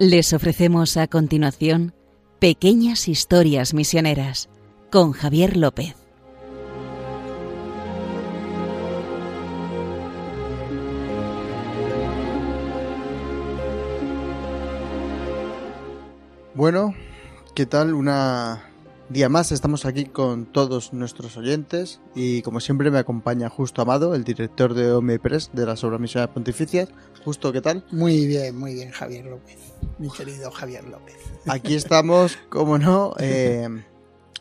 Les ofrecemos a continuación Pequeñas Historias Misioneras con Javier López. Bueno, ¿qué tal? Una día más estamos aquí con todos nuestros oyentes y como siempre me acompaña Justo Amado, el director de OMEPRES de las obras misioneras pontificias. Justo, ¿qué tal? Muy bien, muy bien, Javier López, mi querido Javier López. Aquí estamos, como no, eh,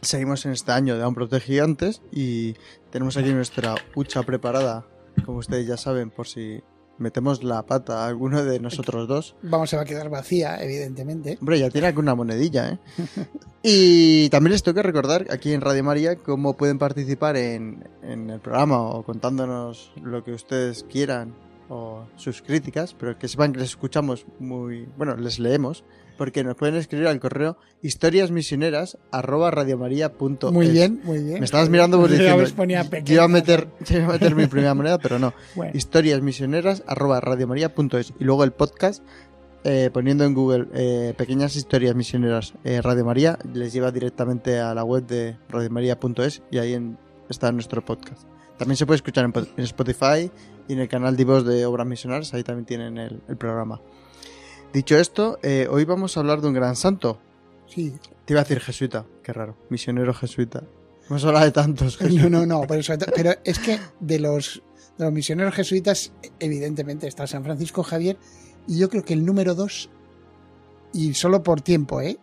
seguimos en este año de Aún Protege antes y tenemos aquí nuestra hucha preparada, como ustedes ya saben, por si metemos la pata a alguno de nosotros dos. Vamos, se va a quedar vacía, evidentemente. Hombre, ya tiene alguna monedilla, ¿eh? y también les tengo que recordar aquí en Radio María cómo pueden participar en, en el programa o contándonos lo que ustedes quieran o sus críticas, pero que sepan que les escuchamos muy, bueno, les leemos, porque nos pueden escribir al correo historiasmisioneras arroba radiomaria.es. Muy bien, muy bien. Me estabas mirando por diciendo, ponía yo iba a meter, yo iba a meter mi primera moneda, pero no. Bueno. Historiasmisioneras arroba radiomaria.es y luego el podcast eh, poniendo en Google eh, pequeñas historias misioneras eh, Radio María les lleva directamente a la web de radiomaria.es y ahí en- está nuestro podcast. También se puede escuchar en, po- en Spotify y en el canal de voz de Obras Misioneras, ahí también tienen el, el programa. Dicho esto, eh, hoy vamos a hablar de un gran santo. Sí. Te iba a decir jesuita, qué raro, misionero jesuita. Hemos hablado de tantos No, jesuitas. no, no, pero, sobre todo- pero es que de los, de los misioneros jesuitas, evidentemente está San Francisco Javier, y yo creo que el número dos, y solo por tiempo, ¿eh?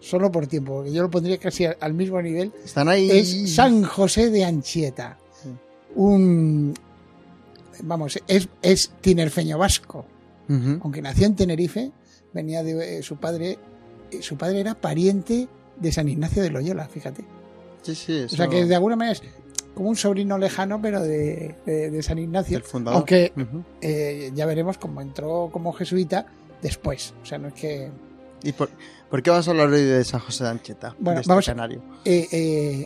Solo por tiempo, porque yo lo pondría casi al, al mismo nivel, Están ahí. es San José de Anchieta. Sí. Un. Vamos, es, es tinerfeño vasco. Aunque nació en Tenerife, venía de eh, su padre. eh, Su padre era pariente de San Ignacio de Loyola, fíjate. Sí, sí, O sea eso- que de alguna manera es como un sobrino lejano, pero de, de- de San Ignacio. del fundador. Aunque eh, ya veremos cómo entró como jesuita después. O sea, no es que. ¿Y por, por qué vamos a hablar hoy de San José de Ancheta? Bueno, de este vamos canario?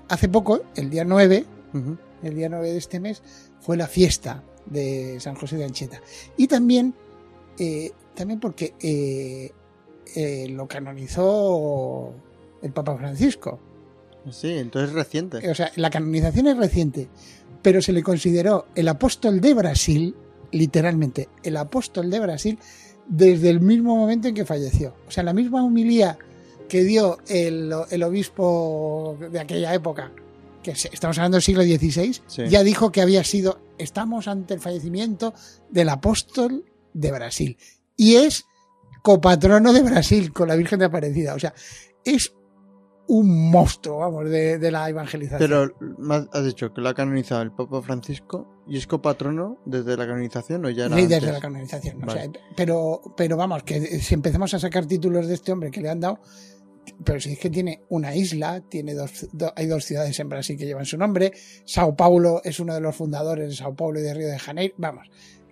hace poco, el día 9, Ujú. el día 9 de este mes, fue la fiesta de San José de Anchieta. Y también, eh, también porque eh, eh, lo canonizó el Papa Francisco. Sí, entonces es reciente. O sea, la canonización es reciente, pero se le consideró el apóstol de Brasil, literalmente, el apóstol de Brasil, desde el mismo momento en que falleció. O sea, la misma humilía que dio el, el obispo de aquella época, que estamos hablando del siglo XVI, Sí. ya dijo que había sido, estamos ante el fallecimiento del apóstol de Brasil. Y es copatrono de Brasil con la Virgen de Aparecida. O sea, es un monstruo, vamos, de, de la evangelización. Pero has dicho que lo ha canonizado el Papa Francisco y es copatrono desde la canonización o ya era Sí, desde antes? la canonización. o Vale. sea, pero, pero vamos, que si empezamos a sacar títulos de este hombre que le han dado, pero si es que tiene una isla, tiene dos, do- hay dos ciudades en Brasil que llevan su nombre, Sao Paulo es uno de los fundadores de Sao Paulo y de Río de Janeiro, vamos,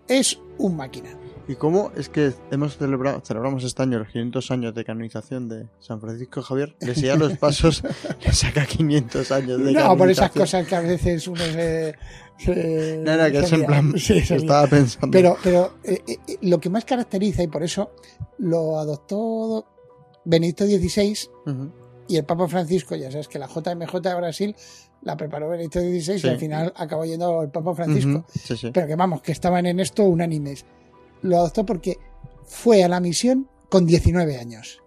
es un máquina. ¿Y cómo es que hemos celebrado, celebramos este año los 500 años de canonización de San Francisco Javier? Le sigue los pasos, le saca 500 años de No, por esas canonización. cosas que a veces uno se... se- No, no, que es en plan, Sí, estaba pensando. Pero, pero eh, eh, lo que más caracteriza, y por eso lo adoptó Benedicto XVI. Y el Papa Francisco, ya sabes que la JMJ de Brasil la preparó Benedicto XVI Sí. y al final acabó yendo el Papa Francisco. Sí. Pero que vamos, que estaban en esto unánimes. Lo adoptó porque fue a la misión con 19 años.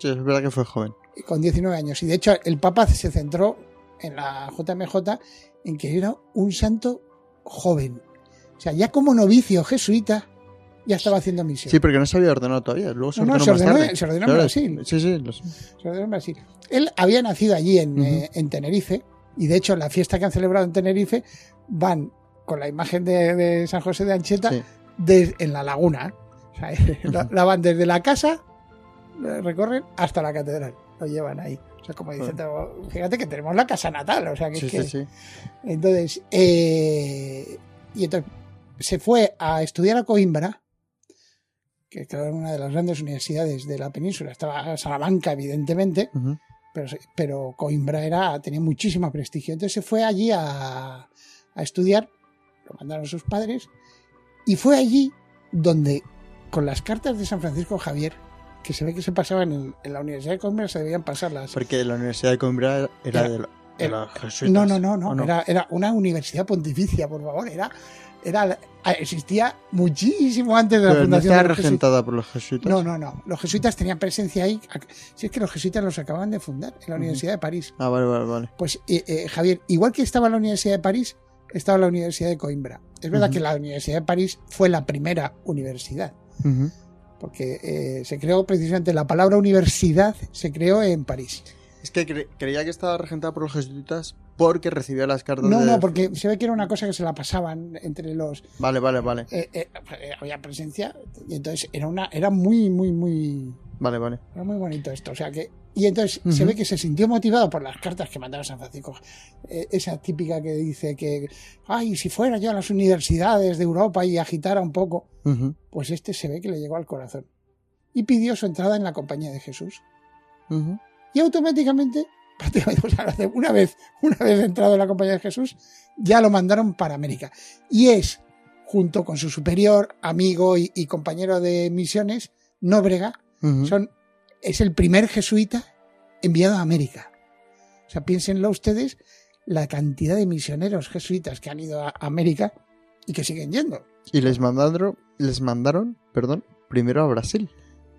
Sí, es verdad que fue joven. Con 19 años. Y de hecho, el Papa se centró en la JMJ en que era un santo joven. O sea, ya como novicio jesuita, ya estaba haciendo misión. Sí, porque no se había ordenado todavía. Luego se No, no, ordenó se más ordenó- tarde. se ordenó en Claro, Brasil. Sí, sí, lo sé. Se ordenó en Brasil. Él había nacido allí en, eh, en Tenerife y de hecho la fiesta que han celebrado en Tenerife van con la imagen de, de San José de Ancheta Sí. de- en la laguna. O sea, la, la van desde la casa, recorren hasta la catedral. Lo llevan ahí. O sea, como dicen, fíjate que tenemos la casa natal. O sea, que, Sí, es que- sí, sí. Entonces, eh, y entonces se fue a estudiar a Coimbra, que claro, era una de las grandes universidades de la península. Estaba Salamanca, evidentemente, pero, pero Coimbra era, tenía muchísimo prestigio. Entonces se fue allí a, a estudiar, lo mandaron sus padres, y fue allí donde, con las cartas de San Francisco Javier, que se ve que se pasaban en, en la Universidad de Coimbra, se debían pasar las... Porque la Universidad de Coimbra era, Era- de era- jesuitas. No, no, no, no. Era, era una universidad pontificia, por favor. Era, era, existía muchísimo antes de la Pero no fundación estaba regentada por los jesuitas. No, no, no. Los jesuitas tenían presencia ahí. Si es que los jesuitas los acaban de fundar en la Universidad de París. Ah, vale, vale, vale. Pues, eh, eh, Javier, igual que estaba la Universidad de París, estaba la Universidad de Coimbra. Es verdad que la Universidad de París fue la primera universidad, porque eh, se creó precisamente la palabra universidad, se creó en París. Es que cre- creía que estaba regentada por los jesuitas porque recibía las cartas No, de... no, porque se ve que era una cosa que se la pasaban entre los... Vale, vale, vale. eh, eh, eh, había presencia y entonces era una era muy, muy, muy... Vale, vale. Era muy bonito esto, o sea que... Y entonces se ve que se sintió motivado por las cartas que mandaba San Francisco. Eh, esa típica que dice que, ay, si fuera yo a las universidades de Europa y agitara un poco, pues este se ve que le llegó al corazón. Y pidió su entrada en la compañía de Jesús. ujú. Y automáticamente, prácticamente, una vez, una vez entrado en la compañía de Jesús, ya lo mandaron para América. Y es, junto con su superior, amigo y, y compañero de misiones, Nóbrega, son, es el primer jesuita enviado a América. O sea, piénsenlo ustedes la cantidad de misioneros jesuitas que han ido a América y que siguen yendo. Y les mandaron, les mandaron, perdón, primero a Brasil.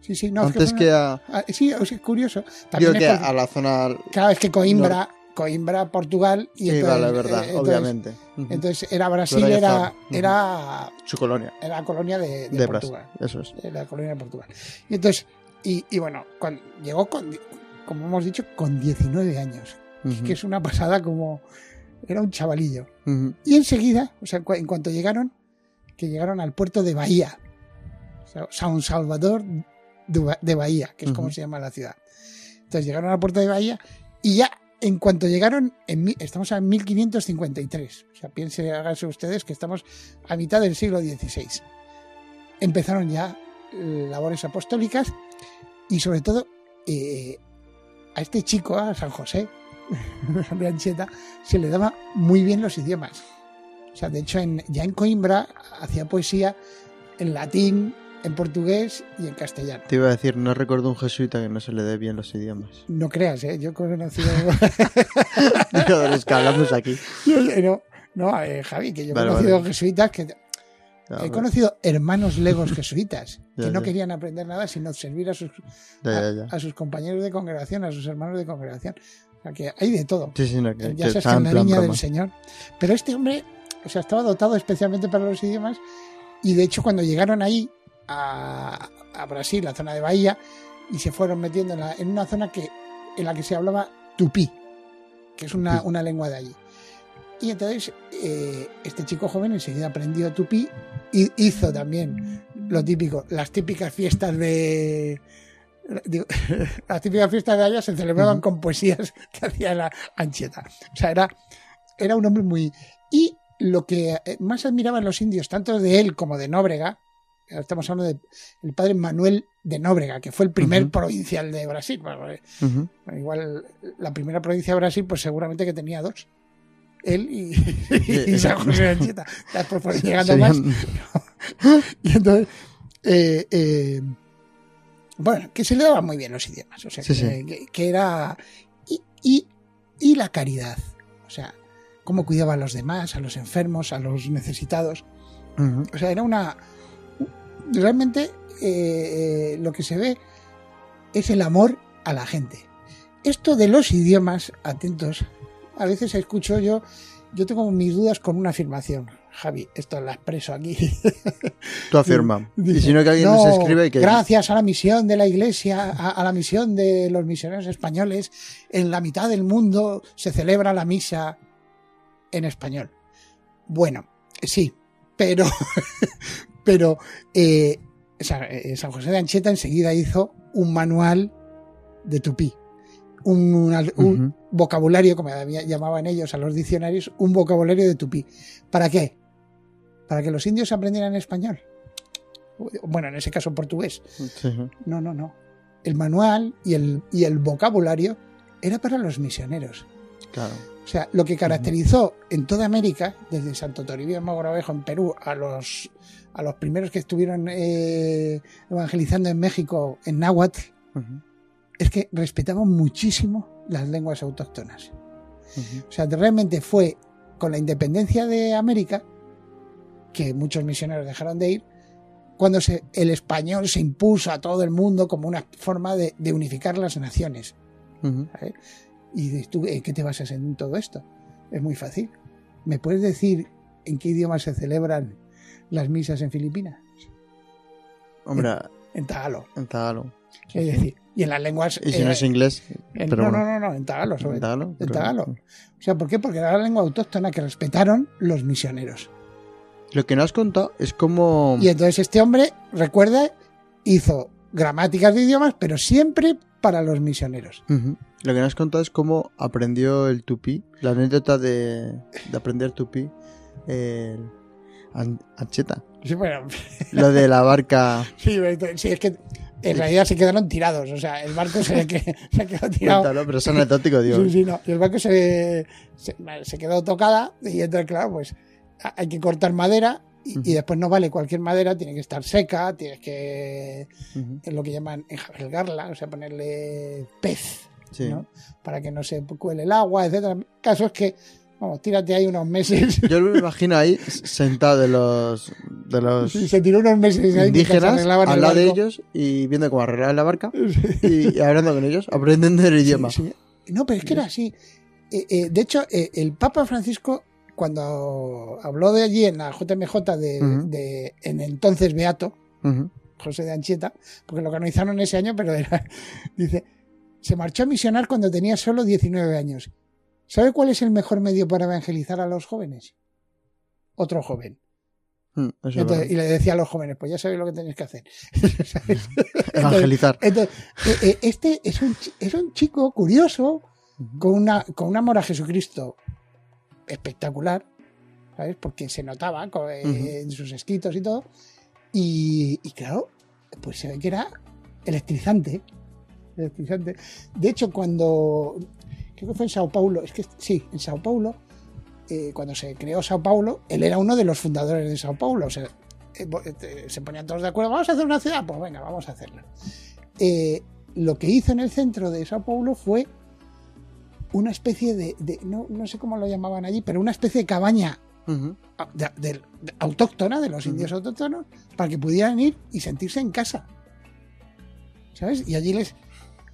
Sí, sí, no, es antes que a... Ah, sí, es curioso. Digo También es que porque- a la zona... Cada vez que Coimbra, Coimbra, Portugal y Sí, entonces, vale, verdad, eh, entonces- obviamente. Entonces era Brasil, era, era, Su colonia era colonia de, de de, Brasil. Portugal. Eso es. Era colonia de Portugal. Y entonces, y, y bueno, cuando, llegó con, como hemos dicho, con 19 años, que es una pasada como era un chavalillo. Y enseguida, o sea, en cu- en cuanto llegaron, que llegaron al puerto de Bahía, o sea, San Salvador de Ba- de Bahía, que es como Ujú. se llama la ciudad. Entonces llegaron al puerto de Bahía y ya en cuanto llegaron, en, estamos en 1553, o sea, piensen, háganse ustedes que estamos a mitad del siglo XVI. Empezaron ya labores apostólicas y sobre todo eh, a este chico, a San José de Ancheta, se le daba muy bien los idiomas. O sea, de hecho, en- ya en Coimbra hacía poesía en latín, en portugués y en castellano. Te iba a decir, no recuerdo un jesuita que no se le dé bien los idiomas. No creas, ¿eh? Yo he conocido... Digo, de los que hablamos aquí. no, no eh, Javi, que yo he Vale, conocido vale. jesuitas que... Ya, he conocido hermanos legos jesuitas que Ya, no ya. querían aprender nada sino servir a sus, ya, a, sus compañeros de congregación, a sus hermanos de congregación. O sea, que hay de todo. Sí, sí, no, que, ya que sabes que en la plan viña del. Señor. Pero este hombre, o sea, estaba dotado especialmente para los idiomas y de hecho cuando llegaron ahí a, a Brasil, la zona de Bahía, y se fueron metiendo en, la- en una zona que en la que se hablaba tupí, que es una, lengua de allí. Y entonces eh, este chico joven enseguida aprendió tupí y hizo también lo típico, las típicas fiestas de... digo, las típicas fiestas de allá se celebraban con poesías que hacía la Ancheta. O sea, era, era un hombre muy... Y lo que eh, más admiraban los indios, tanto de él como de Nóbrega, estamos hablando del padre Manuel de Nóbrega, que fue el primer provincial de Brasil. Bueno, eh, igual la primera provincia de Brasil, pues seguramente que tenía dos. Él y, y San José de Anchieta. Después llegando más. Y entonces, eh, eh, bueno, que se le daban muy bien los idiomas. O sea, Sí, que, sí. que- que era. Y, y, y la caridad. O sea, cómo cuidaba a los demás, a los enfermos, a los necesitados. O sea, era una. Realmente eh, eh, lo que se ve es el amor a la gente. Esto de los idiomas, atentos, a veces escucho yo, yo tengo mis dudas con una afirmación. Javi, esto la expreso aquí. Tú afirma. Y si no, que alguien "No, nos escribe que... Gracias a la misión de la Iglesia, a, a la misión de los misioneros españoles, en la mitad del mundo se celebra la misa en español. Bueno, sí, pero, pero eh, eh, San José de Ancheta enseguida hizo un manual de tupí. Un, un- vocabulario, como llamaban ellos a los diccionarios, un vocabulario de tupí. ¿Para qué? ¿Para que los indios aprendieran español? Bueno, en ese caso portugués. Sí. No, no, no. El manual y el, y el vocabulario era para los misioneros. Claro. O sea, lo que caracterizó en toda América, desde Santo Toribio de Mogrovejo en Perú a los, a los primeros que estuvieron eh, evangelizando en México en náhuatl, es que respetaban muchísimo las lenguas autóctonas. O sea, realmente fue con la independencia de América, que muchos misioneros dejaron de ir, cuando se- el español se impuso a todo el mundo como una forma de, de unificar las naciones. Y dices, ¿tú en qué te basas en todo esto? Es muy fácil. ¿Me puedes decir en qué idioma se celebran las misas en Filipinas? Hombre, En tagalo. en tagalo. Es decir, y en las lenguas... Y si no eh, es inglés, en- pero no, bueno. no, no, no, en tagalo sobre en tagalo. En pero- tagalo. O sea, ¿por qué? Porque era la lengua autóctona que respetaron los misioneros. Lo que no has contado es como... Y entonces este hombre, recuerda, hizo gramáticas de idiomas, pero siempre para los misioneros. Lo que no has contado es cómo aprendió el tupí, la anécdota de, de aprender tupí, An- Ancheta. Sí, bueno, Lo de la barca. sí, sí, es que en realidad se quedaron tirados. O sea, el barco se, que- se quedó tirado. Cuéntalo, pero es anecdótico, digo. Sí, sí, no. El barco se, se, se quedó tocada y entonces, claro, pues hay que cortar madera y, después no vale cualquier madera, tiene que estar seca, tienes que, es lo que llaman enjalgarla, o sea, ponerle pez, Sí. ¿no? Para que no se cuele el agua, etcétera. El caso es que, vamos, tírate ahí unos meses. Yo me imagino ahí sentado de los, de los Sí, se tiró unos meses ahí indígenas al lado de ellos y viendo cómo arreglaban la barca y, y hablando con ellos, aprendiendo el idioma. No, pero es que era así. Eh, eh, de hecho, eh, el Papa Francisco, cuando habló de allí en la JMJ de, en entonces Beato, José de Anchieta, porque lo canonizaron ese año, pero era, dice, se marchó a misionar cuando tenía solo 19 años. ¿Sabe cuál es el mejor medio para evangelizar a los jóvenes? Otro joven. mm, Entonces, y le decía a los jóvenes, pues ya sabéis lo que tenéis que hacer. Evangelizar. Entonces, eh, eh, este es un, es un chico curioso, con, una, con un amor a Jesucristo espectacular, ¿sabes? Porque se notaba eh, en sus escritos y todo. Y, y claro, pues se ve que era electrizante. electrizante. De hecho, cuando. Creo que fue en Sao Paulo, es que sí, en Sao Paulo, eh, cuando se creó Sao Paulo, él era uno de los fundadores de Sao Paulo. O sea, eh, se ponían todos de acuerdo, vamos a hacer una ciudad, pues venga, vamos a hacerla. Eh, lo que hizo en el centro de Sao Paulo fue una especie de, de- no, no sé cómo lo llamaban allí, pero una especie de cabaña ujú. a- de- de- de- autóctona, de los Ujú. indios autóctonos, para que pudieran ir y sentirse en casa. ¿Sabes? Y allí les...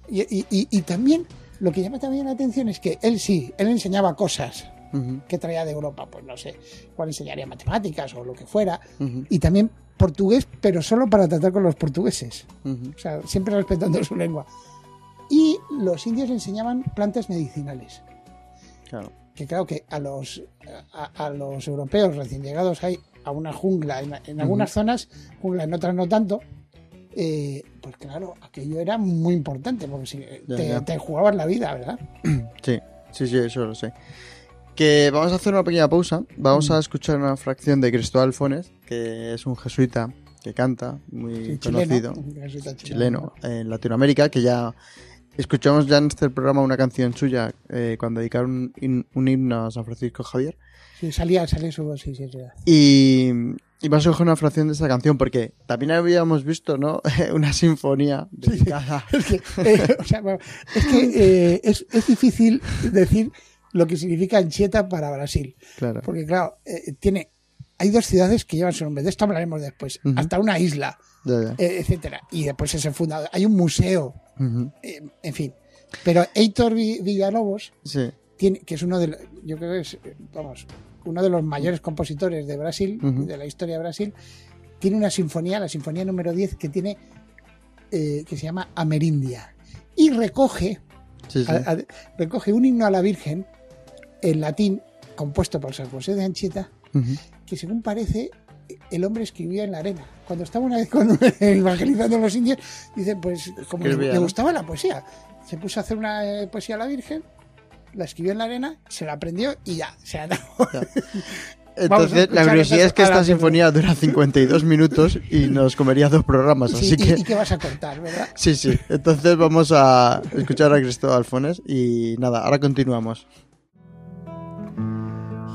Y, y- y- y también, lo que llama también la atención es que él sí, él enseñaba cosas Ujú, que traía de Europa, pues no sé, cuál enseñaría matemáticas o lo que fuera, y también portugués, pero solo para tratar con los portugueses. O sea, siempre respetando su lengua. Y los indios enseñaban plantas medicinales. Claro. Que claro que a los, a, a los europeos recién llegados hay a una jungla, en, en algunas zonas, jungla, en otras no tanto. eh, pues claro, aquello era muy importante, porque si Ya, te, ya. te jugabas la vida, ¿verdad? Sí, sí, sí, eso lo sé. Que vamos a hacer una pequeña pausa. Vamos Mm. a escuchar una fracción de Cristóbal Fones, que es un jesuita que canta, muy Sí, conocido, chileno, jesuita chileno, en Latinoamérica, que ya escuchamos ya en este programa una canción suya eh, cuando dedicaron un, himno a San Francisco Javier. Sí, salía, salía su voz, sí, sí, sí. Y, y vamos a coger una fracción de esa canción, porque también habíamos visto, ¿no? una sinfonía dedicada. Es que, eh, o sea, bueno, es, que, eh, es, es difícil decir lo que significa Anchieta para Brasil. Claro. Porque, claro, tiene. Hay dos ciudades que llevan su nombre, de esto hablaremos después. Ujú. Hasta una isla, eh, etcétera. Y después es el fundador. Hay un museo, eh, en fin. Pero Heitor Vi- Villalobos, Sí. tiene, que es uno de los, yo creo que es, vamos, uno de los mayores compositores de Brasil, de la historia de Brasil, tiene una sinfonía, la sinfonía número 10, que tiene, eh, que se llama Amerindia. Y recoge, Sí, sí. a- a- recoge un himno a la Virgen en latín, compuesto por San José de Que según parece el hombre escribía en la arena. Cuando estaba una vez con, evangelizando a los indios, dice, pues como le, Escribía, le ¿no? gustaba la poesía, se puso a hacer una eh, poesía a la Virgen, la escribió en la arena, se la aprendió y ya, se acabó. Ya. Entonces, la curiosidad es que esta sinfonía dura 52 minutos y nos comería dos programas, Sí, así y, que... y que vas a cortar, ¿verdad? Sí, sí. Entonces vamos a escuchar a Cristóbal Fones y nada, ahora continuamos.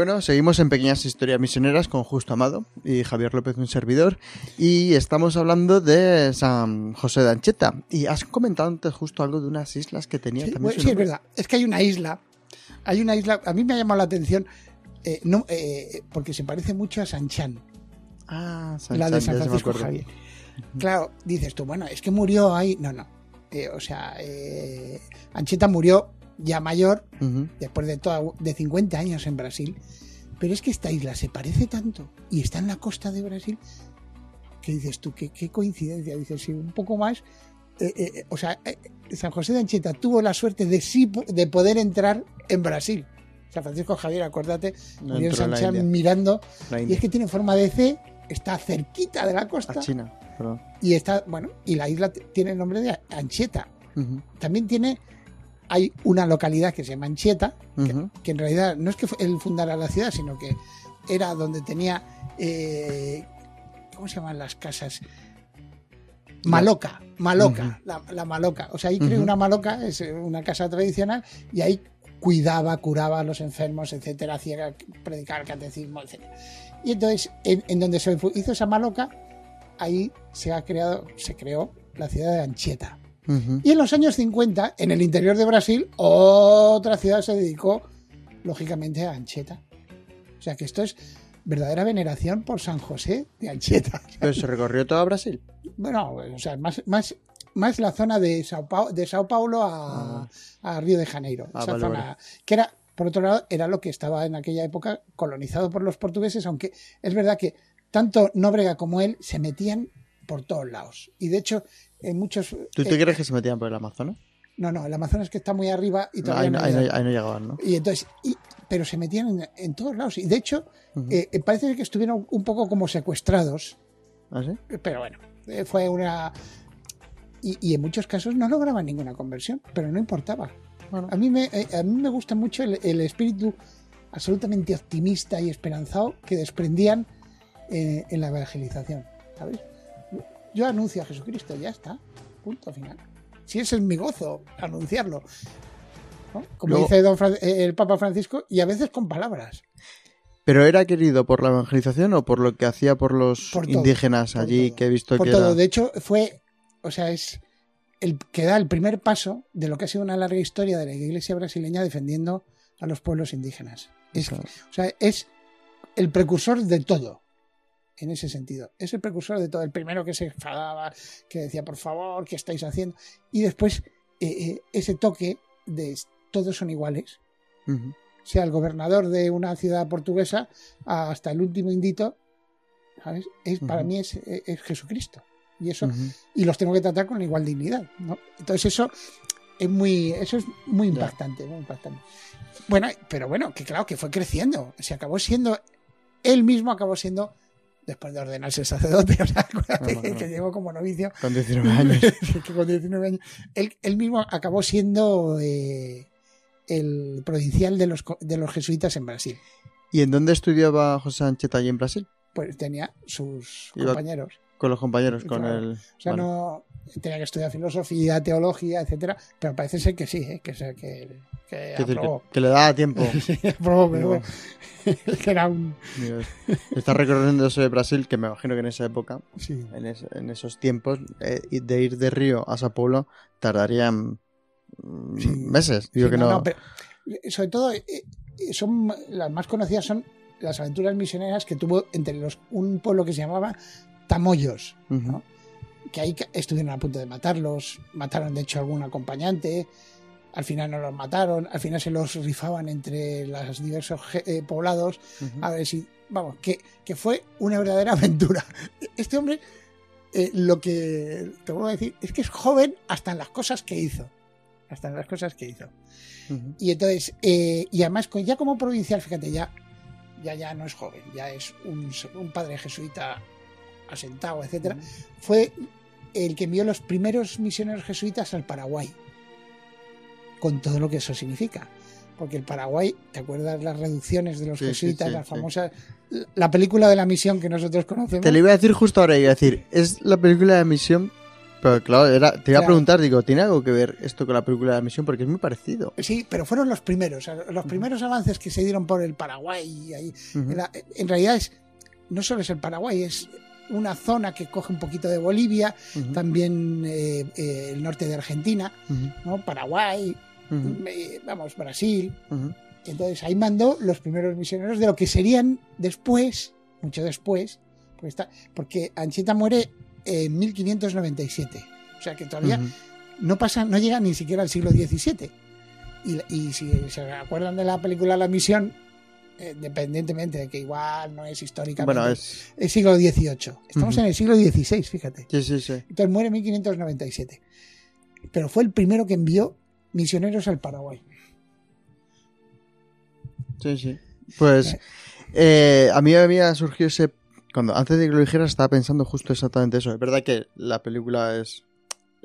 Bueno, seguimos en Pequeñas Historias Misioneras con Justo Amado y Javier López, un servidor. Y estamos hablando de San José de Ancheta. Y has comentado antes justo algo de unas islas que tenía Sí, también. bueno, sí, es verdad. Es que hay una isla. Hay una isla. A mí me ha llamado la atención. eh, no, eh, porque se parece mucho a San Chan, Ah, San la de San Francisco. Javier. Claro, dices tú, bueno, es que murió ahí. No, no. Eh, o sea, eh, Ancheta murió ya mayor, Ujú. después de, toda, de 50 años en Brasil. Pero es que esta isla se parece tanto y está en la costa de Brasil que dices tú, qué, qué coincidencia. Dices, sí, un poco más. eh, eh, o sea, eh, San José de Ancheta tuvo la suerte de sí de poder entrar en Brasil. San Francisco Javier, acuérdate, No India. mirando. Y es que tiene forma de C, está cerquita de la costa. A China, perdón. Y está, bueno, y la isla tiene el nombre de Ancheta. Ujú, También tiene, hay una localidad que se llama Anchieta, que, en realidad no es que él fundara la ciudad, sino que era donde tenía, eh, ¿cómo se llaman las casas? Maloca, Maloca, la, la Maloca. O sea, ahí creó una Maloca, es eh, una casa tradicional, y ahí cuidaba, curaba a los enfermos, etcétera, hacía predicar catecismo, etcétera. Y entonces, en, en donde se hizo esa Maloca, ahí se ha creado, se creó la ciudad de Anchieta. Y en los años 50, en el interior de Brasil, otra ciudad se dedicó, lógicamente, a Anchieta. O sea que esto es verdadera veneración por San José de Anchieta. Pero se recorrió todo Brasil. Bueno, o sea, más, más, más la zona de Sao, Pau- de Sao Paulo a, a Río de Janeiro. Ah, esa vale, zona, vale. que era, por otro lado, era lo que estaba en aquella época colonizado por los portugueses, aunque es verdad que tanto Nóbrega como él se metían por todos lados. Y de hecho, en muchos... ¿Tú te eh, crees que se metían por el Amazonas? no, no, el Amazonas que está muy arriba y todavía ahí, no, ahí no- ahí no llegaban, ¿no? Y entonces, y- pero se metían en, en todos lados. Y de hecho, eh, eh, parece que estuvieron un poco como secuestrados. ¿Ah, sí? Pero bueno, eh, fue una. y, y en muchos casos no lograban ninguna conversión, pero no importaba. Bueno. A mí me, eh, a mí me gusta mucho el, el espíritu absolutamente optimista y esperanzado que desprendían eh, en la evangelización. ¿Sabes? Yo anuncio a Jesucristo, ya está. Punto final. Si ese es mi gozo, anunciarlo. ¿no? Como Luego- dice don Fran- eh, el Papa Francisco, y a veces con palabras. ¿Pero era querido por la evangelización o por lo que hacía por los Por todo, indígenas allí todo. que he visto Por que todo. era... De hecho, fue, o sea, es el que da el primer paso de lo que ha sido una larga historia de la iglesia brasileña defendiendo a los pueblos indígenas. Es, Claro. o sea, es el precursor de todo. En ese sentido. Es el precursor de todo. El primero que se enfadaba, que decía, por favor, ¿qué estáis haciendo? Y después, eh, eh, ese toque de todos son iguales. Sea el gobernador de una ciudad portuguesa hasta el último indito, ¿sabes? Es, Para mí es, es Jesucristo. Y eso, y los tengo que tratar con igual dignidad. ¿no? Entonces eso es muy, eso es muy impactante, muy impactante. Bueno, pero bueno, que claro que fue creciendo. Se acabó siendo, él mismo acabó siendo, después de ordenarse sacerdote, o sea, acuérdate que llegó como novicio, Con 19 años. que con 19 años, él, él mismo acabó siendo eh, el provincial de los, de los jesuitas en Brasil. ¿Y en dónde estudiaba José Ancheta allí en Brasil? Pues tenía sus Iba- compañeros. Con los compañeros, con Claro. el... O sea, Vale. no tenía que estudiar filosofía, teología, etcétera, pero parece ser que sí, ¿eh? que, que, que Quiero decir, aprobó. que, que le daba tiempo. Sí, aprobó, pero bueno, que era un... está recorriendo eso de Brasil, que me imagino que en esa época, Sí. en, es- en esos tiempos, eh, de ir de Río a Sao Paulo, tardarían mm, Sí. meses. Digo Sí, que no. pero, sobre todo, eh, son las más conocidas son las aventuras misioneras que tuvo entre los un pueblo que se llamaba Tamoyos. ¿no? que ahí estuvieron a punto de matarlos, mataron de hecho a algún acompañante, al final no los mataron, al final se los rifaban entre los diversos eh, poblados, a ver si, vamos, que, que fue una verdadera aventura. Este hombre, eh, lo que te vuelvo a decir, es que es joven hasta en las cosas que hizo, hasta en las cosas que hizo. Y entonces, eh, y además ya como provincial, fíjate, ya, ya, ya no es joven, ya es un, un padre jesuita asentado, etcétera, fue el que envió los primeros misioneros jesuitas al Paraguay, con todo lo que eso significa. Porque el Paraguay, ¿te acuerdas las reducciones de los Sí, jesuitas, sí, las famosas, la película de la misión que nosotros conocemos? Te lo iba a decir justo ahora, iba a decir, es la película de misión, pero claro, era, te iba a preguntar, digo, ¿tiene algo que ver esto con la película de misión? Porque es muy parecido. Sí, pero fueron los primeros, los primeros avances que se dieron por el Paraguay. ahí. Era- en realidad es no solo es el Paraguay, es una zona que coge un poquito de Bolivia, también eh, eh, el norte de Argentina. Paraguay, eh, vamos, Brasil. Entonces ahí mandó los primeros misioneros de lo que serían después, mucho después, porque, está, porque muere en 1597. O sea que todavía no pasa, no llega ni siquiera al siglo XVII. Y, y si se acuerdan de la película La Misión, independientemente de que igual no es históricamente, Bueno, es... es siglo XVIII. Estamos en el siglo XVI, fíjate. Sí, sí, sí. Entonces muere en 1597. Pero fue el primero que envió misioneros al Paraguay. Sí, sí. Pues eh, a mí me había surgido ese... Cuando, antes de que lo dijeras estaba pensando justo exactamente eso. Es verdad que la película es...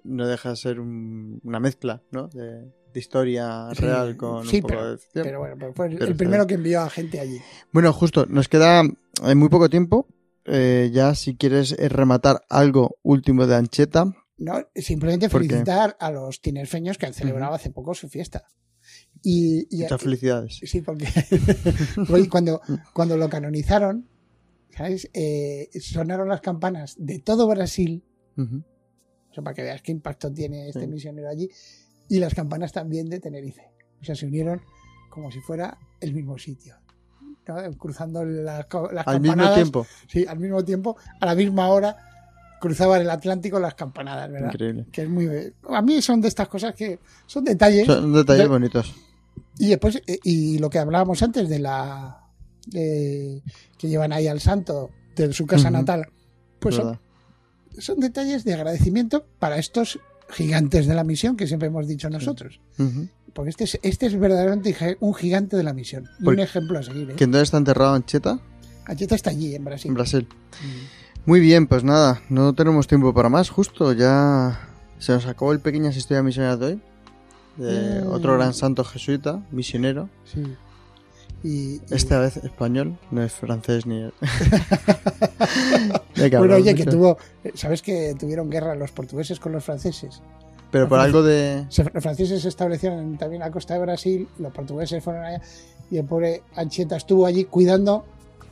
No deja de ser un- una mezcla, ¿no? De, de historia Sí, real con sí, un poco pero- de ficción. Pero bueno, fue el, Pero el está primero que envió a gente allí. Bueno, justo, nos queda eh, muy poco tiempo. Eh, ya si quieres eh, rematar algo último de Ancheta. No, simplemente felicitar a los tinerfeños que han celebrado hace poco su fiesta. Y, y- Muchas felicidades. Sí, porque hoy cuando, cuando lo canonizaron, ¿sabes? Eh, sonaron las campanas de todo Brasil, sea, para que veas qué impacto tiene este Sí. misionero allí, y las campanas también de Tenerife. O sea, se unieron como si fuera el mismo sitio. ¿no? Cruzando las, las Al mismo tiempo. Sí, al mismo tiempo, a la misma hora, cruzaban el Atlántico las campanadas, ¿verdad? Increíble. Que es muy. A mí son de estas cosas que son detalles. Son detalles De- bonitos. Y después, eh, y lo que hablábamos antes de la. de- que llevan ahí al santo de su casa natal, pues. Son detalles de agradecimiento para estos gigantes de la misión que siempre hemos dicho nosotros. Porque este es, este es verdaderamente un gigante de la misión. Y Porque- un ejemplo a seguir. ¿eh? ¿Que dónde está enterrado Ancheta? Anchieta está allí, en Brasil. En Brasil. Mm. Muy bien, pues nada, no tenemos tiempo para más, justo, ya Se nos acabó el Pequeñas Historias Misioneras de hoy. De Mm. otro gran santo jesuita, misionero. Sí. Y, y- Esta vez español, no es francés ni. Que bueno, oye, que mucho. tuvo. ¿Sabes que tuvieron guerra los portugueses con los franceses? Pero por algo de. Se- los franceses se establecieron también la costa de Brasil, los portugueses fueron allá y el pobre Anchieta estuvo allí cuidando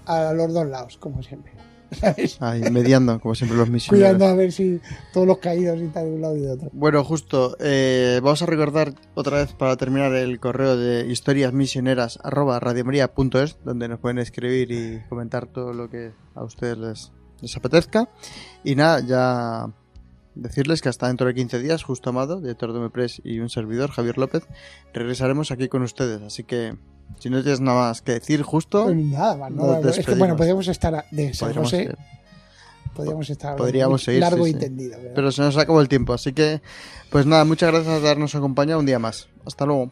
a los dos lados, como siempre. ¿Sabes? Ay, mediando, como siempre los misioneros. Cuidando a ver si todos los caídos y tal de un lado y de otro. Bueno, justo, eh, vamos a recordar otra vez para terminar el correo de historiasmisioneras@radiomaria.es, donde nos pueden escribir y comentar todo lo que a ustedes les, les apetezca. Y nada, ya decirles que hasta dentro de 15 días, justo Amado, director de Mepress y un servidor, Javier López, regresaremos aquí con ustedes. Así que, si no tienes nada más que decir, justo, Pues nada más, ¿no? Es que bueno, podríamos estar a- de San podríamos José, ir. podríamos estar podríamos seguir, largo sí, y sí. tendido. ¿verdad? Pero se nos acabó el tiempo, así que, pues nada, muchas gracias por darnos acompañado un día más. Hasta luego.